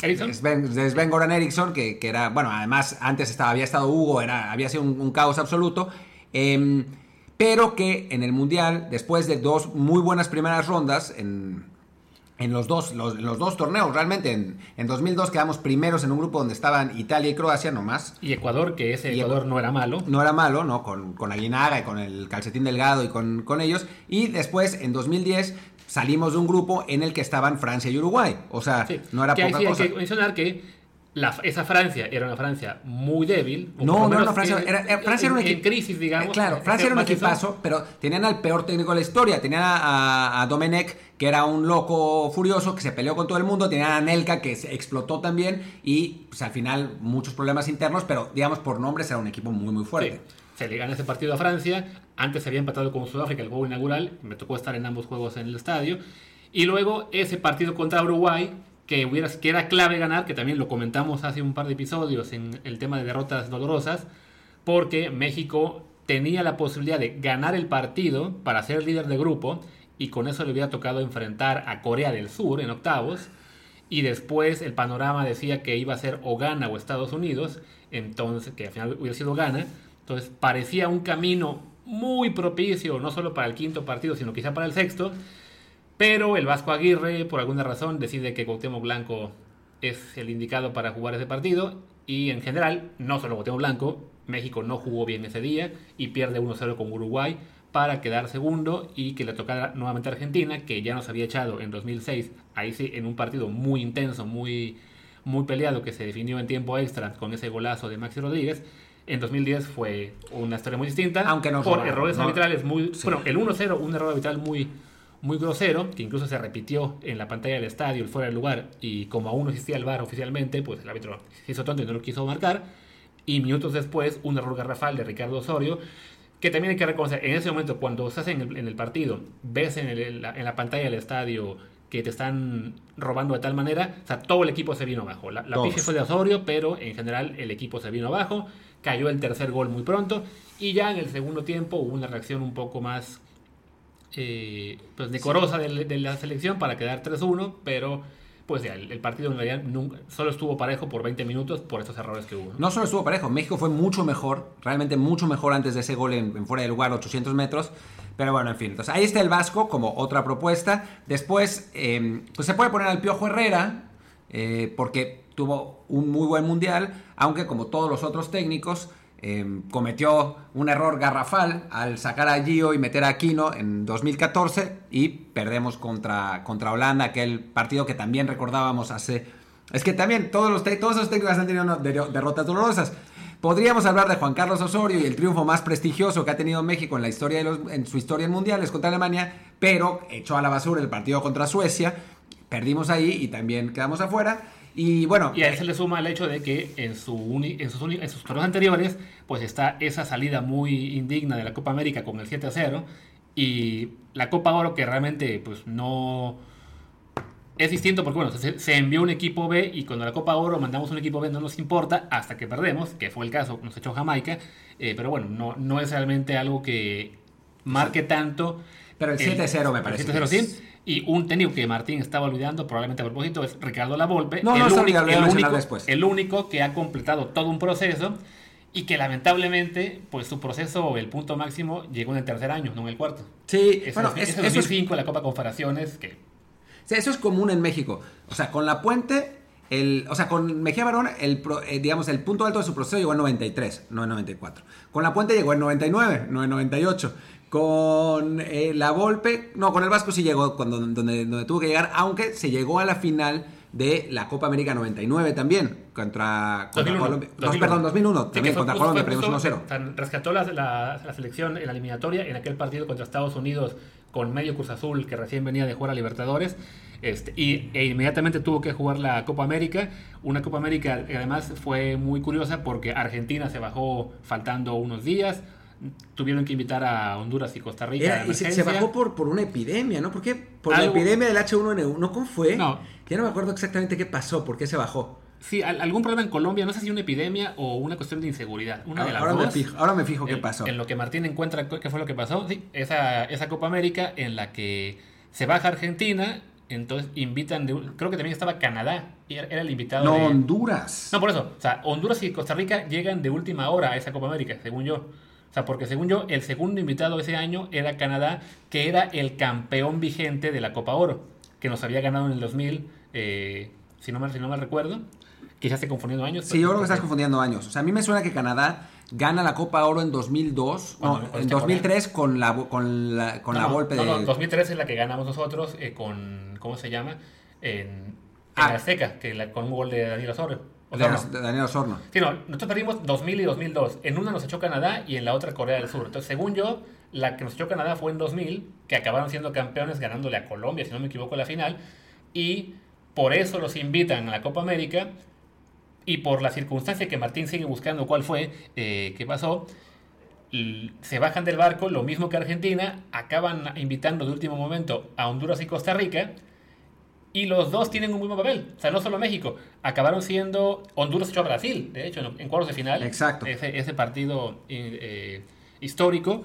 de Sven, Goran Eriksson, que, era, bueno, además antes estaba, había estado Hugo, era, había sido un, caos absoluto. Eh, pero que en el Mundial, después de dos muy buenas primeras rondas, en, los, dos, los, dos torneos, realmente en, en, 2002 quedamos primeros en un grupo donde estaban Italia y Croacia nomás. Y Ecuador, que ese Ecuador no era malo. No era malo, ¿no? Con, con Aguinaga y con el calcetín delgado y con, con ellos. Y después, en 2010, salimos de un grupo en el que estaban Francia y Uruguay. O sea, no era poca cosa. Hay que mencionar que esa Francia era una Francia muy débil. No, no era una Francia. Era, Francia era un equipo. crisis, digamos. Eh, claro, Francia era un equipazo, pero tenían al peor técnico de la historia. Tenían a, a, Domenech, que era un loco furioso, que se peleó con todo el mundo. Tenían a Nelka, que se explotó también. Y pues, al final, muchos problemas internos, pero digamos, por nombres era un equipo muy, muy fuerte. Se le gana ese partido a Francia. Antes se había empatado con Sudáfrica el juego inaugural. Me tocó estar en ambos juegos en el estadio. Y luego ese partido contra Uruguay que, hubiera, que era clave ganar, que también lo comentamos hace un par de episodios en el tema de derrotas dolorosas, porque México tenía la posibilidad de ganar el partido para ser líder de grupo y con eso le hubiera tocado enfrentar a Corea del Sur en octavos y después el panorama decía que iba a ser o Ghana o Estados Unidos, entonces que al final hubiera sido Ghana, entonces parecía un camino muy propicio no solo para el quinto partido, sino quizá para el sexto, pero el Vasco Aguirre, por alguna razón, decide que Cuauhtémoc Blanco es el indicado para jugar ese partido. Y en general, no solo Cuauhtémoc Blanco, México no jugó bien ese día y pierde 1-0 con Uruguay para quedar segundo y que le tocara nuevamente a Argentina, que ya nos había echado en 2006, ahí sí, en un partido muy intenso, muy, muy peleado, que se definió en tiempo extra con ese golazo de Maxi Rodríguez. En 2010 fue una historia muy distinta. Aunque no Por errores arbitrales muy. Bueno, el 1-0, un error arbitral muy, muy grosero, que incluso se repitió en la pantalla del estadio, fuera del lugar, y como aún no existía el VAR oficialmente, pues el árbitro se hizo tonto y no lo quiso marcar. Y minutos después, un error garrafal de Ricardo Osorio, que también hay que reconocer, en ese momento, cuando estás en el, en el partido, ves en, la, pantalla del estadio que te están robando de tal manera, o sea, todo el equipo se vino abajo. La, la fue de Osorio, pero en general el equipo se vino abajo, cayó el tercer gol muy pronto, y ya en el segundo tiempo hubo una reacción un poco más eh, pues decorosa de, la selección para quedar 3-1, pero pues ya, el, partido en realidad nunca, solo estuvo parejo por 20 minutos por estos errores que hubo. ¿no? solo estuvo parejo, México fue mucho mejor, realmente mucho mejor antes de ese gol en, fuera de lugar, 800 metros. Pero bueno, en fin, entonces ahí está el Vasco como otra propuesta. Después, em, pues se puede poner al Piojo Herrera, eh, porque tuvo un muy buen mundial, aunque como todos los otros técnicos, Em, cometió un error garrafal al sacar a Gio y meter a Aquino en 2014 y perdemos contra, contra Holanda, aquel partido que también recordábamos hace... Es que también todos, los todos esos técnicos han tenido derrotas dolorosas. Podríamos hablar de Juan Carlos Osorio y el triunfo más prestigioso que ha tenido México en, la historia en su historia en mundiales contra Alemania, pero echó a la basura el partido contra Suecia, perdimos ahí y también quedamos afuera. Y bueno. Y a eso le suma el hecho de que en, su en, sus, torneos anteriores, pues está esa salida muy indigna de la Copa América con el 7 a 0. Y la Copa Oro que realmente pues no es distinto porque, bueno, se, envió un equipo B y cuando la Copa Oro mandamos un equipo B no nos importa hasta que perdemos, que fue el caso, nos echó Jamaica, eh, pero bueno, no, no es realmente algo que marque tanto. Pero el 7-0 me parece. El 7-0 sí. Y un técnico que Martín estaba olvidando, probablemente a propósito, es Ricardo Lavolpe. No, el, no, único, el, único, después. el único que ha completado todo un proceso y que lamentablemente, pues su proceso, el punto máximo, llegó en el tercer año, no en el cuarto. Sí, bueno, es, 2005, la Copa Confederaciones, que eso es común en México. O sea, con la puente, el, o sea, con Mejía Barón, el, eh, digamos, el punto alto de su proceso llegó en 93, no en 94. Con la puente llegó en 99, no en 98. Con eh, la Volpe, no, con el Vasco sí llegó cuando, donde, donde tuvo que llegar, aunque se llegó a la final de la Copa América 99 también, contra, Colombia. perdón, 2001, también contra Colombia, perdimos 1-0. Rescató la, la, la, selección en la eliminatoria en aquel partido contra Estados Unidos con medio Cruz Azul que recién venía de jugar a Libertadores. Este, y, e inmediatamente tuvo que jugar la Copa América. Una Copa América además fue muy curiosa porque Argentina se bajó faltando unos días. Tuvieron que invitar a Honduras y Costa Rica. y se, bajó por, por una epidemia, ¿no? ¿Por qué? Por la epidemia del H1N1. ¿Cómo fue? No. Ya no me acuerdo exactamente qué pasó, por qué se bajó. Sí, algún problema en Colombia, no sé si una epidemia o una cuestión de inseguridad. Una ahora, de las Me fijo, ahora me fijo qué pasó. En lo que Martín encuentra qué fue lo que pasó, sí, esa, esa Copa América en la que se baja Argentina, entonces invitan, de, creo que también estaba Canadá, era el invitado. No, Honduras. No, por eso, o sea, Honduras y Costa Rica llegan de última hora a esa Copa América, según yo. O sea, porque según yo, el segundo invitado ese año era Canadá, que era el campeón vigente de la Copa Oro, que nos había ganado en el 2000, eh, si, no mal, si no mal recuerdo. Quizás esté confundiendo años. Sí, yo creo que estás confundiendo años. O sea, a mí me suena que Canadá gana la Copa Oro en 2002, no, en 2003 con la, con la, con la golpe de... No, no, 2003 es la que ganamos nosotros eh, con, ¿cómo se llama? En, en ah. Azteca, que la, con un gol de Daniel Osorio. O sea, de Daniel Osorno. Sí, no, nosotros perdimos 2000 y 2002. En una nos echó Canadá y en la otra Corea del Sur. Entonces, según yo, la que nos echó Canadá fue en 2000, que acabaron siendo campeones ganándole a Colombia, si no me equivoco, la final. Y por eso los invitan a la Copa América y por la circunstancia que Martín sigue buscando cuál fue, eh, qué pasó, se bajan del barco, lo mismo que Argentina, acaban invitando de último momento a Honduras y Costa Rica, y los dos tienen un mismo papel. O sea, no solo México, acabaron siendo Honduras echó a Brasil, de hecho, en, cuartos de final. Exacto. Ese, ese partido eh, histórico.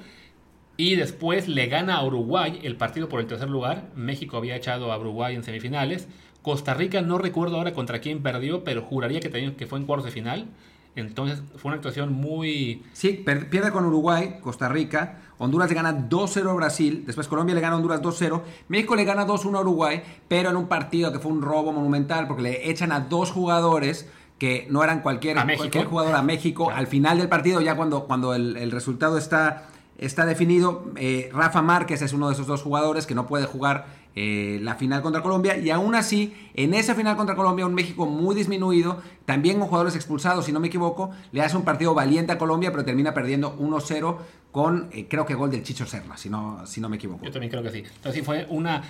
Y después le gana a Uruguay el partido por el tercer lugar. México había echado a Uruguay en semifinales. Costa Rica no recuerdo ahora contra quién perdió, pero juraría que, también, que fue en cuartos de final. Entonces fue una actuación muy... Sí, pierde con Uruguay, Costa Rica. Honduras le gana 2-0 a Brasil. Después Colombia le gana a Honduras 2-0. México le gana 2-1 a Uruguay, pero en un partido que fue un robo monumental porque le echan a dos jugadores que no eran cualquier, cualquier jugador a México. Al final del partido, ya cuando, cuando el, resultado está, está definido, eh, Rafa Márquez es uno de esos dos jugadores que no puede jugar eh, la final contra Colombia y aún así en esa final contra Colombia un México muy disminuido, también con jugadores expulsados si no me equivoco, le hace un partido valiente a Colombia pero termina perdiendo 1-0 con eh, creo que gol del Chicho Serra, si no, si no me equivoco. Yo también creo que sí. Entonces sí fue una...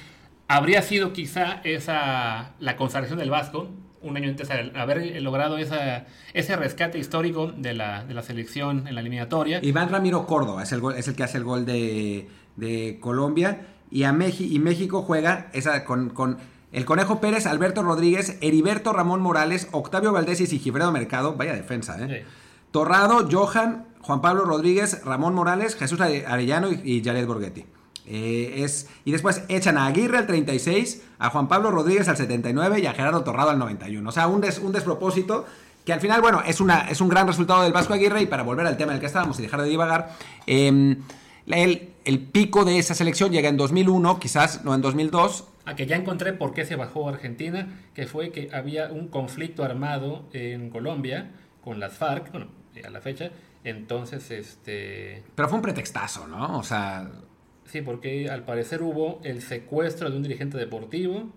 Habría sido quizá esa la consagración del Vasco un año antes haber logrado esa, ese rescate histórico de la, de la selección en la eliminatoria. Iván Ramiro Córdoba es el, es el que hace el gol de, de Colombia y, a y México juega esa con, con, el Conejo Pérez, Alberto Rodríguez, Heriberto Ramón Morales, Octavio Valdés y Sigifredo Mercado. Vaya defensa, ¿eh? Torrado, Johan, Juan Pablo Rodríguez, Ramón Morales, Jesús Arellano y, Jared Borghetti. Eh, es, y después echan a Aguirre al 36, a Juan Pablo Rodríguez al 79 y a Gerardo Torrado al 91. O sea, un, un despropósito que al final, bueno, es, una, es un gran resultado del Vasco Aguirre y para volver al tema en el que estábamos y dejar de divagar, eh, el, el pico de esa selección llega en 2001, quizás no en 2002. A que ya encontré por qué se bajó Argentina, que fue que había un conflicto armado en Colombia con las FARC, bueno, a la fecha, entonces este... Pero fue un pretextazo, ¿no? O sea... Sí, porque al parecer hubo el secuestro de un dirigente deportivo,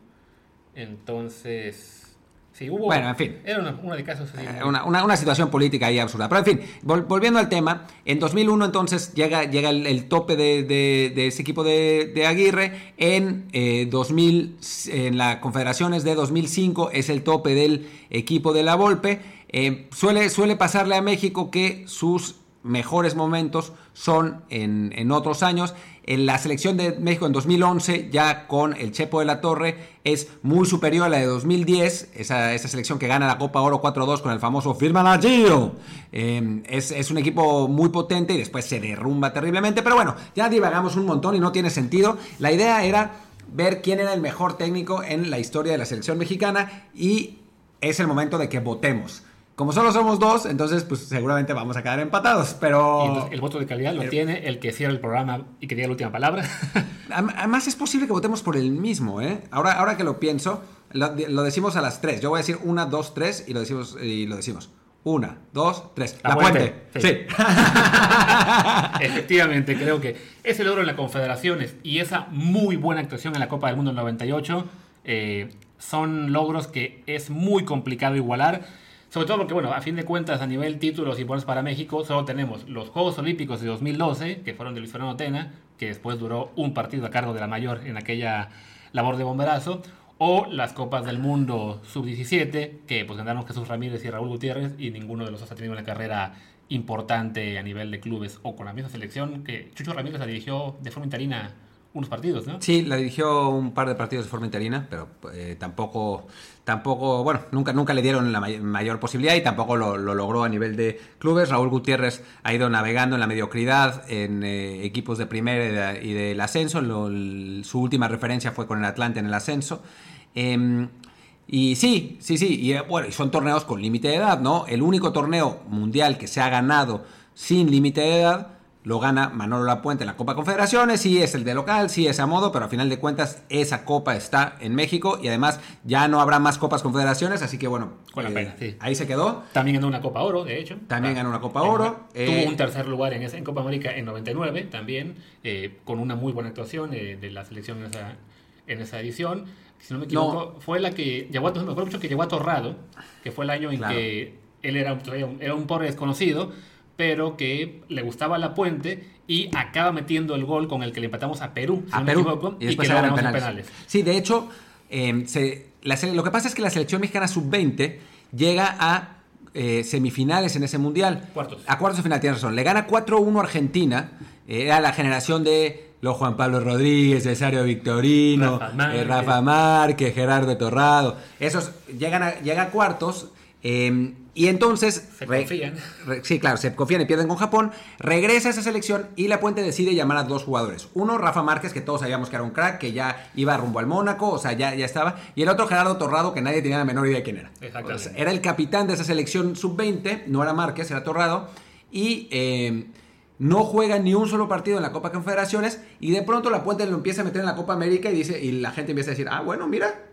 entonces Sí, hubo, bueno, en fin. Era una, de casos eh, una, situación política ahí absurda. Pero en fin, volviendo al tema, en 2001 entonces llega, llega el, tope de, ese equipo de, Aguirre. En 2000, eh, en las confederaciones de 2005 es el tope del equipo de la Volpe. Eh, suele, suele pasarle a México que sus mejores momentos son en, en otros años. En la selección de México en 2011, ya con el Chepo de la Torre, es muy superior a la de 2010, esa, esa selección que gana la Copa Oro 4-2 con el famoso Firma Gio. Eh, es, es, un equipo muy potente y después se derrumba terriblemente, pero bueno, ya divagamos un montón y no tiene sentido. La idea era ver quién era el mejor técnico en la historia de la selección mexicana y es el momento de que votemos. Como solo somos dos, entonces pues seguramente vamos a quedar empatados, pero... el voto de calidad lo tiene el que cierra el programa y que diga la última palabra. Además es posible que votemos por el mismo, ¿eh? Ahora, ahora que lo pienso, lo, decimos a las tres. Yo voy a decir una, dos, tres y lo decimos. Y lo decimos. Una, dos, tres. La, puente. Sí. Efectivamente, creo que ese logro en las confederaciones y esa muy buena actuación en la Copa del Mundo del 98 eh, son logros que es muy complicado igualar sobre todo porque, bueno, a fin de cuentas, a nivel títulos y pones para México, solo tenemos los Juegos Olímpicos de 2012, que fueron de Luis Fernando Tena, que después duró un partido a cargo de la mayor en aquella labor de bomberazo, o las Copas del Mundo Sub-17, que pues ganaron Jesús Ramírez y Raúl Gutiérrez, y ninguno de los dos ha tenido una carrera importante a nivel de clubes o con la misma selección, que Chucho Ramírez la dirigió de forma interina unos partidos, ¿no? Sí, la dirigió un par de partidos de forma interina, pero eh, tampoco, tampoco, bueno, nunca, nunca le dieron la mayor posibilidad y tampoco lo, logró a nivel de clubes. Raúl Gutiérrez ha ido navegando en la mediocridad en eh, equipos de primera y, del ascenso. su última referencia fue con el Atlante en el ascenso. Em, y sí, sí, sí, y eh, bueno, y son torneos con límite de edad, ¿no? El único torneo mundial que se ha ganado sin límite de edad lo gana Manolo Lapuente en la Copa Confederaciones, sí es el de local, sí es a modo, pero a final de cuentas esa copa está en México y además ya no habrá más Copas Confederaciones, así que bueno, con la eh, pena, sí. ahí se quedó. También ganó una Copa Oro, de hecho. También ganó una Copa Oro. tuvo eh, un tercer lugar en, en Copa América en 99 también, eh, con una muy buena actuación de la selección en esa, en esa edición. Si no me equivoco, fue la que llegó a, me acuerdo mucho que llegó a Torrado, que fue el año en que él era, era un pobre desconocido pero que le gustaba la puente y acaba metiendo el gol con el que le empatamos a Perú, a Perú, y, después que ganamos penales. penales. Sí, de hecho, em, lo que pasa es que la selección mexicana sub-20 llega a eh, semifinales en ese mundial. Cuartos. A cuartos de final, tienes razón. Le gana 4-1 Argentina. Eh, era la generación de los Juan Pablo Rodríguez, Cesario Victorino, Rafa eh, Márquez, Gerardo Torrado. Esos llegan a, llegan a cuartos Em, y entonces. Se confían. sí, claro, se confían y pierden con Japón. Regresa a esa selección y La Puente decide llamar a dos jugadores. Uno, Rafa Márquez, que todos sabíamos que era un crack, que ya iba rumbo al Mónaco, o sea, ya, ya estaba. Y el otro, Gerardo Torrado, que nadie tenía la menor idea de quién era. era el capitán de esa selección sub-20, no era Márquez, era Torrado. Y. Em, no juega ni un solo partido en la Copa Confederaciones y de pronto la Puente lo empieza a meter en la Copa América y dice y la gente empieza a decir, ah, bueno, mira,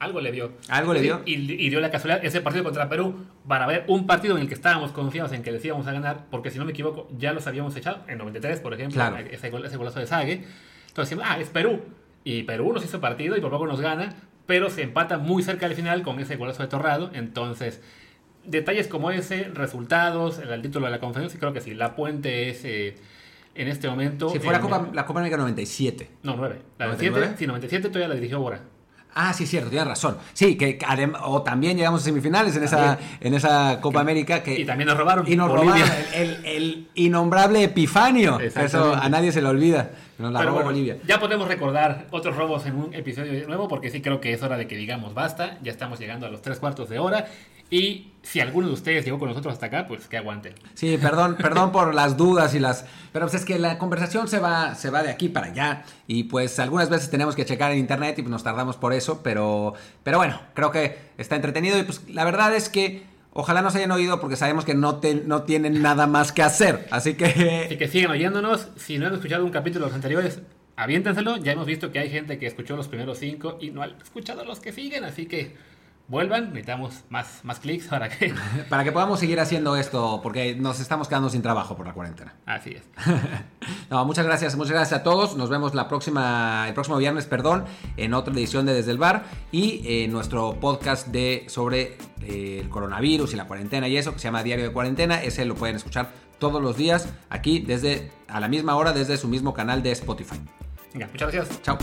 algo le dio. Algo le dio. Y, dio la casualidad, ese partido contra Perú, para ver un partido en el que estábamos confiados en que decíamos a ganar, porque si no me equivoco, ya los habíamos echado, en 93, por ejemplo, ese, golazo de Sague. Entonces decimos, ah, es Perú. Y Perú nos hizo partido y por poco nos gana, pero se empata muy cerca del final con ese golazo de Torrado. Entonces, detalles como ese, resultados, el, título de la conferencia, creo que sí, la puente es... Eh, en este momento. Si fue la Copa, la Copa América 97. No, 9. La 97, sí, 97 todavía la dirigió Bora. Ah, sí, cierto, tienes razón. Sí, que o también llegamos a semifinales en esa, en esa Copa América. Que, y también nos robaron. Y nos robaron el, el, innombrable Epifanio. Eso a nadie se le olvida. Nos la robó Bolivia. Ya podemos recordar otros robos en un episodio nuevo, porque sí creo que es hora de que digamos basta. Ya estamos llegando a los tres cuartos de hora. Y si alguno de ustedes llegó con nosotros hasta acá, pues que aguanten. Sí, perdón, perdón por las dudas y las. Pero pues es que la conversación se va, se va de aquí para allá. Y pues algunas veces tenemos que checar en internet y pues nos tardamos por eso. Pero, pero bueno, creo que está entretenido. Y pues la verdad es que ojalá nos hayan oído porque sabemos que no, no tienen nada más que hacer. Así que. Así que sigan oyéndonos. Si no han escuchado un capítulo de los anteriores, aviéntenselo. Ya hemos visto que hay gente que escuchó los primeros cinco y no ha escuchado los que siguen. Así que vuelvan, necesitamos más, más clics para que... para que podamos seguir haciendo esto, porque nos estamos quedando sin trabajo por la cuarentena. Así es. no, muchas gracias, muchas gracias a todos. Nos vemos la próxima, el próximo viernes, perdón, en otra edición de Desde el Bar y en eh, nuestro podcast de sobre eh, el coronavirus y la cuarentena y eso, que se llama Diario de Cuarentena. Ese lo pueden escuchar todos los días aquí desde a la misma hora desde su mismo canal de Spotify. Venga, muchas gracias. Chao.